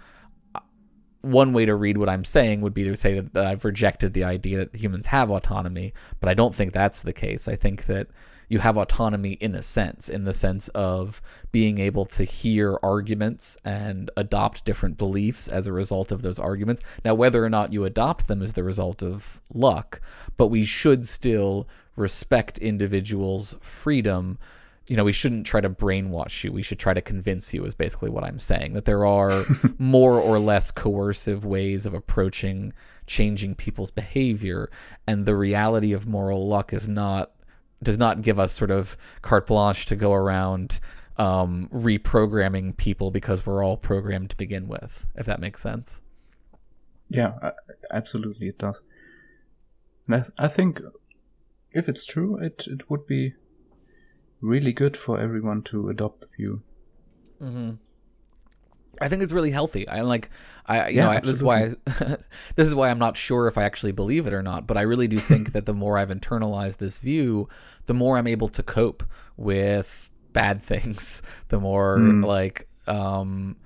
S2: one way to read what I'm saying would be to say that, that I've rejected the idea that humans have autonomy, but I don't think that's the case. I think that you have autonomy in a sense, in the sense of being able to hear arguments and adopt different beliefs as a result of those arguments. Now, whether or not you adopt them is the result of luck, but we should still respect individuals' freedom. You know, we shouldn't try to brainwash you. We should try to convince you, is basically what I'm saying. That there are <laughs> more or less coercive ways of approaching changing people's behavior. And the reality of moral luck is not does not give us sort of carte blanche to go around um, reprogramming people because we're all programmed to begin with, if that makes sense.
S1: Yeah, absolutely, it does. And I, th- I think if it's true, it it would be really good for everyone to adopt the view.
S2: Mm-hmm. I think it's really healthy. I like, I you
S1: Yeah,
S2: know, I, this is why <laughs> this is why I'm not sure if I actually believe it or not. But I really do think that the more I've internalized this view, the more I'm able to cope with bad <laughs> things. The more
S1: Mm.
S2: like, um,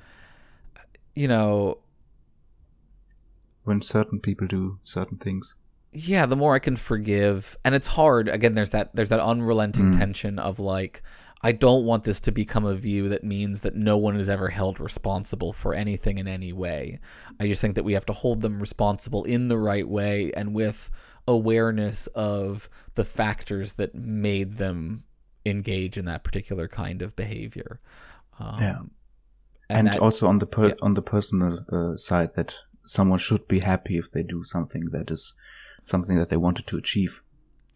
S2: you know,
S1: When certain people do certain things.
S2: yeah, the more I can forgive, and it's hard. Again, there's that there's that unrelenting
S1: Mm.
S2: tension of like, I don't want this to become a view that means that no one is ever held responsible for anything in any way. I just think that we have to hold them responsible in the right way and with awareness of the factors that made them engage in that particular kind of behavior. Um,
S1: Yeah. and,
S2: that-
S1: also on the per-
S2: yeah.
S1: on the personal uh, side that someone should be happy if they do something that is something that they wanted to achieve.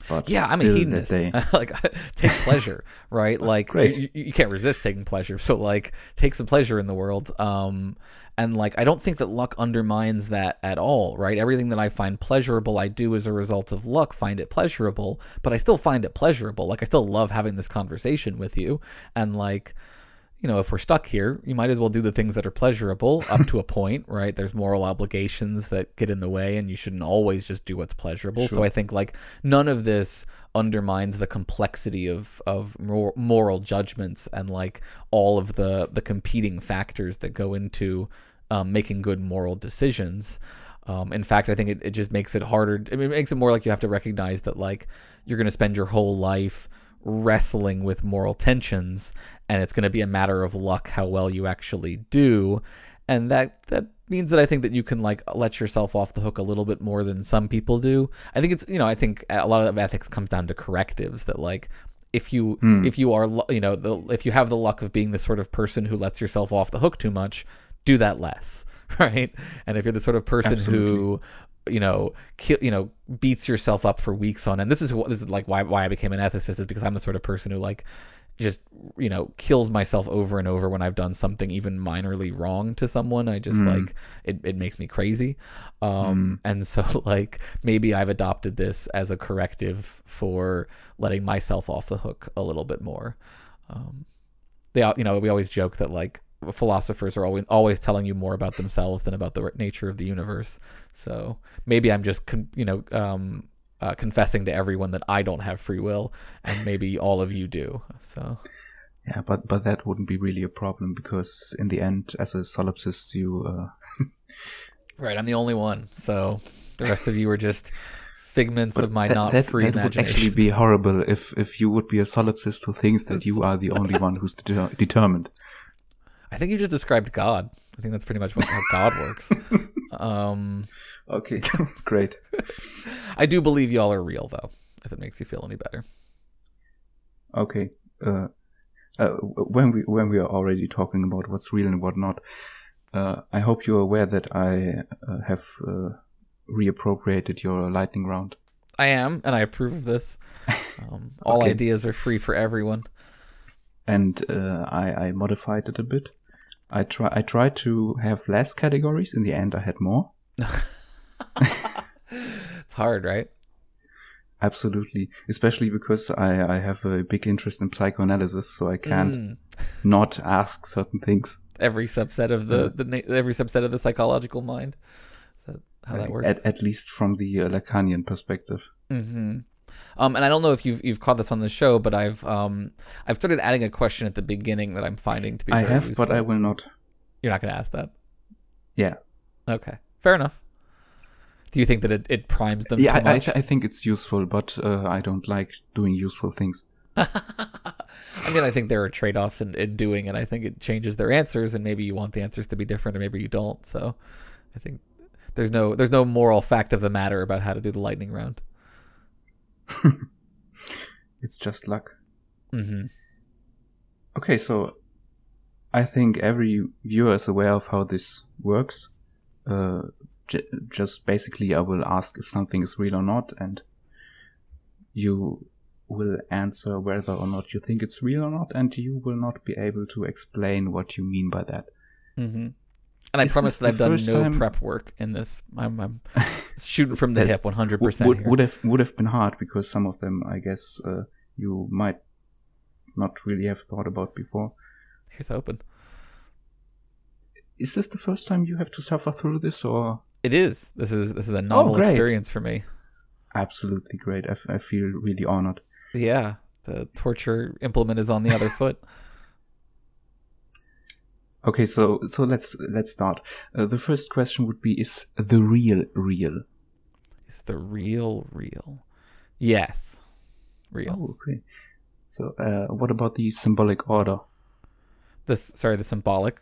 S1: But
S2: Yeah, I'm a hedonist.
S1: They, <laughs>
S2: like <laughs> take pleasure, right? <laughs> Like You, you can't resist taking pleasure. So like take some pleasure in the world. Um and like I don't think that luck undermines that at all, right? Everything that I find pleasurable I do as a result of luck find it pleasurable, but I still find it pleasurable. Like I still love having this conversation with you and like you know, if we're stuck here, you might as well do the things that are pleasurable up to a <laughs> point, right? There's moral obligations that get in the way, and you shouldn't always just do what's pleasurable. So I think like none of this undermines the complexity of of mor- moral judgments and like all of the the competing factors that go into um, making good moral decisions. Um, in fact, I think it, it just makes it harder. I mean, it makes it more like you have to recognize that like you're going to spend your whole life wrestling with moral tensions, and it's going to be a matter of luck how well you actually do, and that that means that I think that you can like let yourself off the hook a little bit more than some people do. I think it's you know I think a lot of ethics comes down to correctives that like if you
S1: Hmm.
S2: if you are you know the if you have the luck of being the sort of person who lets yourself off the hook too much, do that less, <laughs> right? And if you're the sort of person who you know ki- you know beats yourself up for weeks on and this is what this is like why why I became an ethicist is because I'm the sort of person who like just you know kills myself over and over when I've done something even minorly wrong to someone. I just
S1: Mm.
S2: like it, it makes me crazy. Um, and so <laughs> like maybe I've adopted this as a corrective for letting myself off the hook a little bit more. Um, they you know we always joke that like philosophers are always always telling you more about themselves than about the nature of the universe. So maybe I'm just con- you know um, uh, confessing to everyone that I don't have free will, and maybe all of you do. So
S1: Yeah, but but that wouldn't be really a problem because in the end, as a solipsist, you uh, <laughs>
S2: right, I'm the only one. So the rest of you are just figments of my
S1: that,
S2: not
S1: that,
S2: free
S1: that would actually be horrible if if you would be a solipsist who thinks that you are the only <laughs> one who's deter- determined.
S2: I think you just described God. I think that's pretty much what, how God works. <laughs> Um,
S1: Okay, <laughs> great.
S2: I do believe y'all are real, though. If it makes you feel any better.
S1: Okay. Uh, uh, when we when we are already talking about what's real and what not, uh, I hope you're aware that I uh, have uh, reappropriated your lightning round.
S2: I am, and I approve of this. <laughs> Um, all
S1: Okay.
S2: ideas are free for everyone.
S1: and uh, I, I modified it a bit. I try I tried to have less categories. In the end, I had more. <laughs>
S2: It's hard, right?
S1: Absolutely, especially because I, I have a big interest in psychoanalysis, so I can't
S2: Mm. <laughs>
S1: not ask certain things.
S2: Every subset of the, the every subset of the psychological mind. Is that how that works?
S1: At, at least from the uh, Lacanian perspective.
S2: hmm Um, and I don't know if you've you've caught this on the show, but I've um I've started adding a question at the beginning that I'm finding to be.
S1: I have,
S2: useful.
S1: but I will not.
S2: You're not going to ask that.
S1: Yeah,
S2: Okay, fair enough. Do you think that it, it primes them
S1: yeah. I, I think it's useful, but uh, I don't like doing useful things. <laughs>
S2: I mean, I think there are trade offs in, in doing it. I think it changes their answers, and maybe you want the answers to be different, or maybe you don't. So, I think there's no there's no moral fact of the matter about how to do the lightning round. <laughs>
S1: It's just luck.
S2: Mm-hmm.
S1: Okay, so I think every viewer is aware of how this works. Uh, j- just basically, I will ask if something is real or not, and you will answer whether or not you think it's real or not, and you will not be able to explain what you mean by that.
S2: hmm And I
S1: Is
S2: promise that I've done no
S1: time-
S2: prep work in this. I'm, I'm <laughs> shooting from the hip, 100. percent
S1: would would have would have been hard because some of them, I guess, uh, you might not really have thought about before.
S2: Here's open.
S1: Is this the first time you have to suffer through this, or
S2: It is. This is this is a novel
S1: Oh,
S2: experience for me.
S1: absolutely great? I, f- I feel really honored.
S2: Yeah, the torture implement is on the other <laughs> foot.
S1: Okay, so so let's let's start. Uh, the first question would be: Is the real real?
S2: Is the real real? Yes, real.
S1: Oh, okay. So, uh, what about the symbolic order?
S2: This sorry, the symbolic.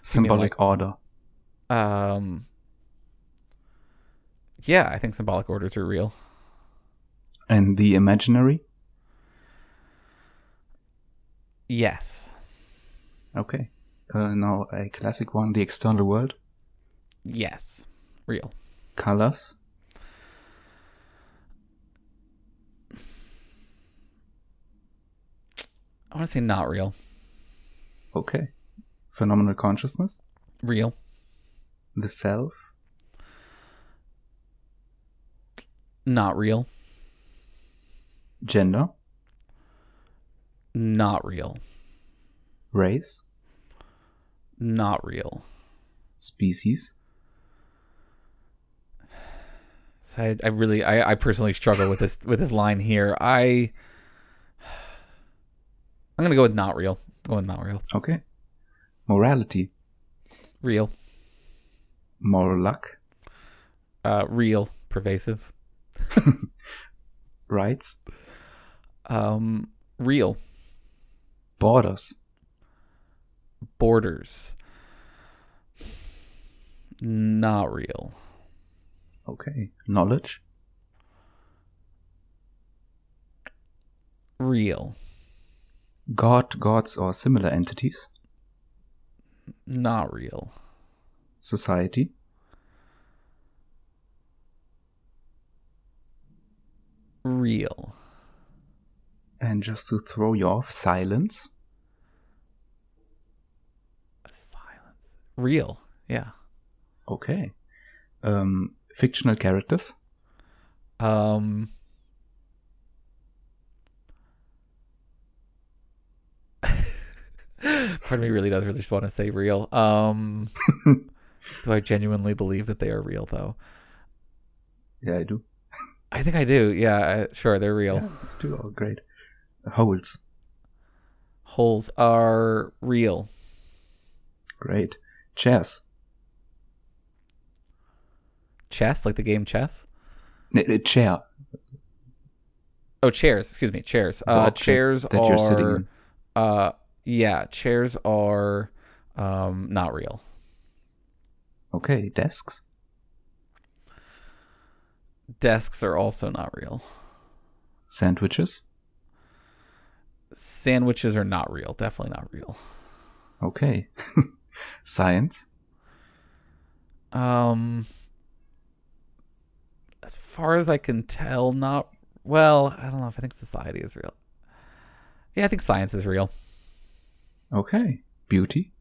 S1: Symbolic order.
S2: Um. Yeah, I think symbolic orders are real.
S1: And the imaginary?
S2: Yes.
S1: Okay. Uh, now a classic one: the external world,
S2: Yes. Real.
S1: colors,
S2: I want to say not real.
S1: okay. Phenomenal consciousness,
S2: Real.
S1: the self,
S2: Not real.
S1: gender,
S2: Not real.
S1: race,
S2: Not real.
S1: Species.
S2: So I, I really, I, I personally struggle with this with this line here. I, I'm gonna go with not real. Going with not real.
S1: Okay. Morality.
S2: Real.
S1: Moral luck.
S2: Uh, real. Pervasive. <laughs>
S1: Rights.
S2: Um, real.
S1: Borders.
S2: Borders. Not real.
S1: Okay. Knowledge.
S2: Real.
S1: God, gods, or similar entities.
S2: Not real.
S1: Society.
S2: Real.
S1: And just to throw you off, silence.
S2: Silence. Real. Yeah.
S1: Okay. Um, fictional characters.
S2: Um. <laughs> Part of me really does really just want to say real. Um, <laughs> do I genuinely believe that they are real though?
S1: Yeah, I do.
S2: I think I do. Yeah, I- sure, they're real.
S1: Yeah, do. Oh, great. Holes.
S2: Holes are real.
S1: Great. Chairs.
S2: Chess, like the game chess.
S1: N- chair.
S2: Oh, chairs. Excuse me, chairs. Uh, chairs
S1: that you're sitting in.
S2: Uh, yeah, chairs are um not real.
S1: Okay. Desks.
S2: Desks are also not real.
S1: Sandwiches.
S2: Sandwiches are not real. Definitely not real.
S1: Okay. <laughs> Science.
S2: Um, as far as I can tell, not well. I don't know if I think society is real. Yeah, I think science is real.
S1: Okay. Beauty.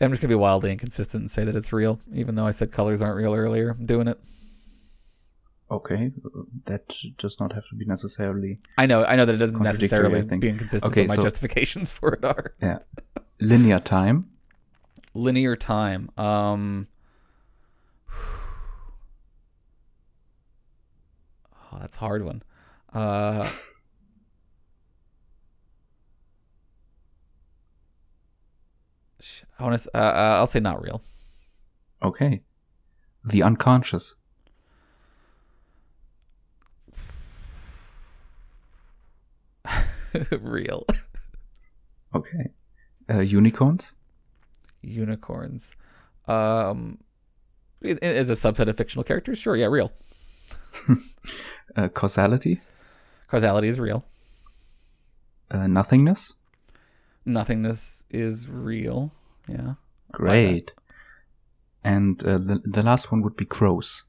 S2: I'm just gonna be wildly inconsistent and say that it's real, even though I said colors aren't real earlier. I'm doing it.
S1: Okay. That does not have to be necessarily.
S2: I know, I know that it doesn't necessarily be inconsistent,
S1: Okay,
S2: my
S1: so-
S2: justifications <laughs> for it are
S1: Yeah. Linear time.
S2: linear time. Um, <sighs> oh, that's a hard one. Uh, I want to. Uh, uh, I'll say not real.
S1: Okay. The unconscious. <laughs>
S2: real.
S1: Okay. Uh, unicorns.
S2: Unicorns. Um, is a subset of fictional characters. Sure, yeah, real. <laughs>
S1: Uh, causality.
S2: Causality is real.
S1: Uh, nothingness.
S2: Nothingness is real. Yeah.
S1: Great. And uh, the the last one would be crows.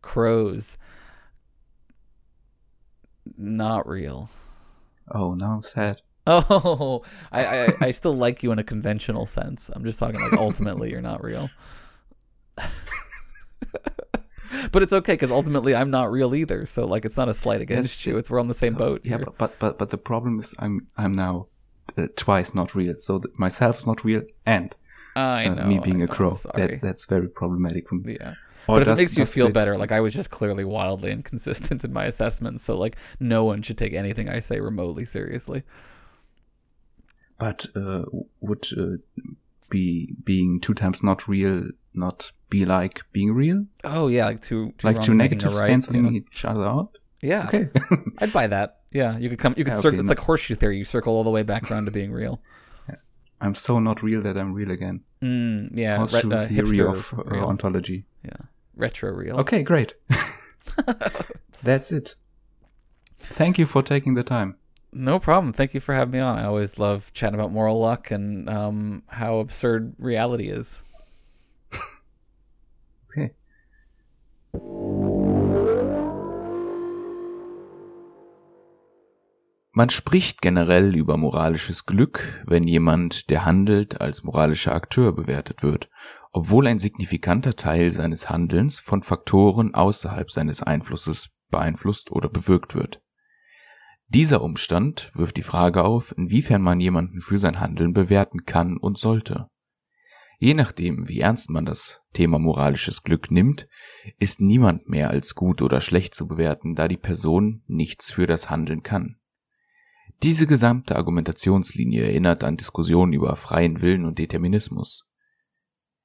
S2: Crows. Not real.
S1: Oh, now I'm sad. <laughs>
S2: Oh, I, I I still like you in a conventional sense. I'm just talking like ultimately you're not real. <laughs> but it's okay because ultimately I'm not real either. So like it's not a slight against you. It's we're on the same boat.
S1: Yeah, but but but, but the problem is I'm I'm now uh, twice not real. So th- myself is not real, and
S2: I
S1: uh,
S2: know
S1: me being
S2: I
S1: a
S2: know,
S1: crow. That that's very problematic
S2: yeah. But if it makes you feel better, like I was just clearly wildly <laughs> inconsistent in my assessments, so like no one should take anything I say remotely seriously.
S1: But uh, would uh, be being two times not real not be like being real?
S2: Oh yeah, like two, two
S1: like two negatives
S2: right,
S1: canceling each other out?
S2: Yeah,
S1: Okay. <laughs>
S2: I'd buy that. Yeah, you could come. You could
S1: Yeah,
S2: circle.
S1: okay,
S2: It's
S1: no-
S2: like horseshoe theory. You circle all the way back around to being real.
S1: I'm so not real that I'm real again.
S2: Mm, yeah,
S1: Horseshoe
S2: uh,
S1: theory of uh, ontology.
S2: yeah, retro real.
S1: Okay, great. <laughs> <laughs> That's it. Thank you for taking the time.
S2: No problem. Thank you for having me on. I always love chatting about moral luck and um, how absurd reality is. <laughs>
S1: Okay. Man spricht generell über moralisches Glück, wenn jemand, der handelt, als moralischer Akteur bewertet wird, obwohl ein signifikanter Teil seines Handelns von Faktoren außerhalb seines Einflusses beeinflusst oder bewirkt wird. Dieser Umstand wirft die Frage auf, inwiefern man jemanden für sein Handeln bewerten kann und sollte. Je nachdem, wie ernst man das Thema moralisches Glück nimmt, ist niemand mehr als gut oder schlecht zu bewerten, da die Person nichts für das Handeln kann. Diese gesamte Argumentationslinie erinnert an Diskussionen über freien Willen und Determinismus.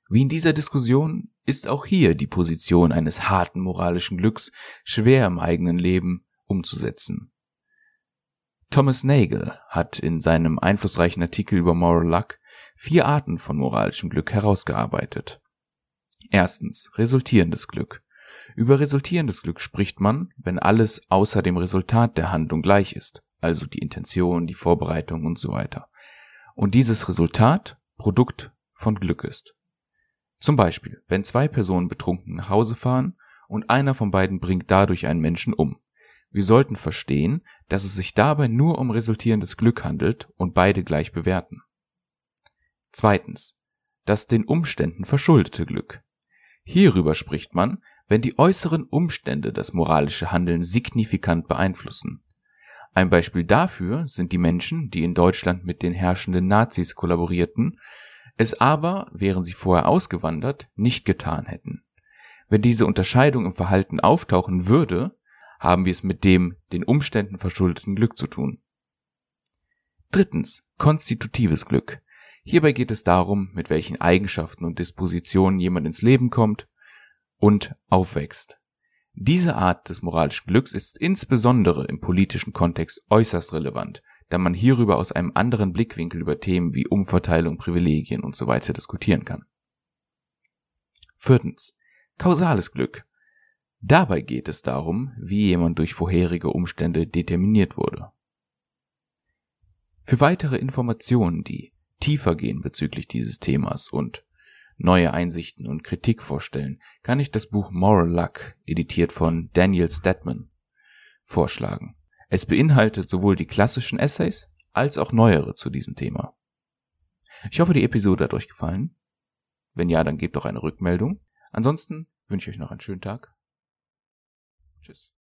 S1: Wie in dieser Diskussion ist auch hier die Position eines harten moralischen Glücks schwer im eigenen Leben umzusetzen. Thomas Nagel hat in seinem einflussreichen Artikel über Moral Luck vier Arten von moralischem Glück herausgearbeitet. Erstens resultierendes Glück. Über resultierendes Glück spricht man, wenn alles außer dem Resultat der Handlung gleich ist also die Intention, die Vorbereitung und so weiter. Und dieses Resultat Produkt von Glück ist. Zum Beispiel, wenn zwei Personen betrunken nach Hause fahren und einer von beiden bringt dadurch einen Menschen um. Wir sollten verstehen, dass es sich dabei nur um resultierendes Glück handelt und beide gleich bewerten. Zweitens, das den Umständen verschuldete Glück. Hierüber spricht man, wenn die äußeren Umstände das moralische Handeln signifikant beeinflussen. Ein Beispiel dafür sind die Menschen, die in Deutschland mit den herrschenden Nazis kollaborierten, es aber, wären sie vorher ausgewandert, nicht getan hätten. Wenn diese Unterscheidung im Verhalten auftauchen würde, haben wir es mit dem den Umständen verschuldeten Glück zu tun. Drittens, konstitutives Glück. Hierbei geht es darum, mit welchen Eigenschaften und Dispositionen jemand ins Leben kommt und aufwächst. Diese Art des moralischen Glücks ist insbesondere im politischen Kontext äußerst relevant, da man hierüber aus einem anderen Blickwinkel über Themen wie Umverteilung, Privilegien weiter diskutieren kann. Viertens. Kausales Glück. Dabei geht es darum, wie jemand durch vorherige Umstände determiniert wurde. Für weitere Informationen, die tiefer gehen bezüglich dieses Themas und neue Einsichten und Kritik vorstellen, kann ich das Buch Moral Luck, editiert von Daniel Stedman, vorschlagen. Es beinhaltet sowohl die klassischen Essays als auch neuere zu diesem Thema. Ich hoffe, die Episode hat euch gefallen. Wenn ja, dann gebt doch eine Rückmeldung. Ansonsten wünsche ich euch noch einen schönen Tag. Tschüss.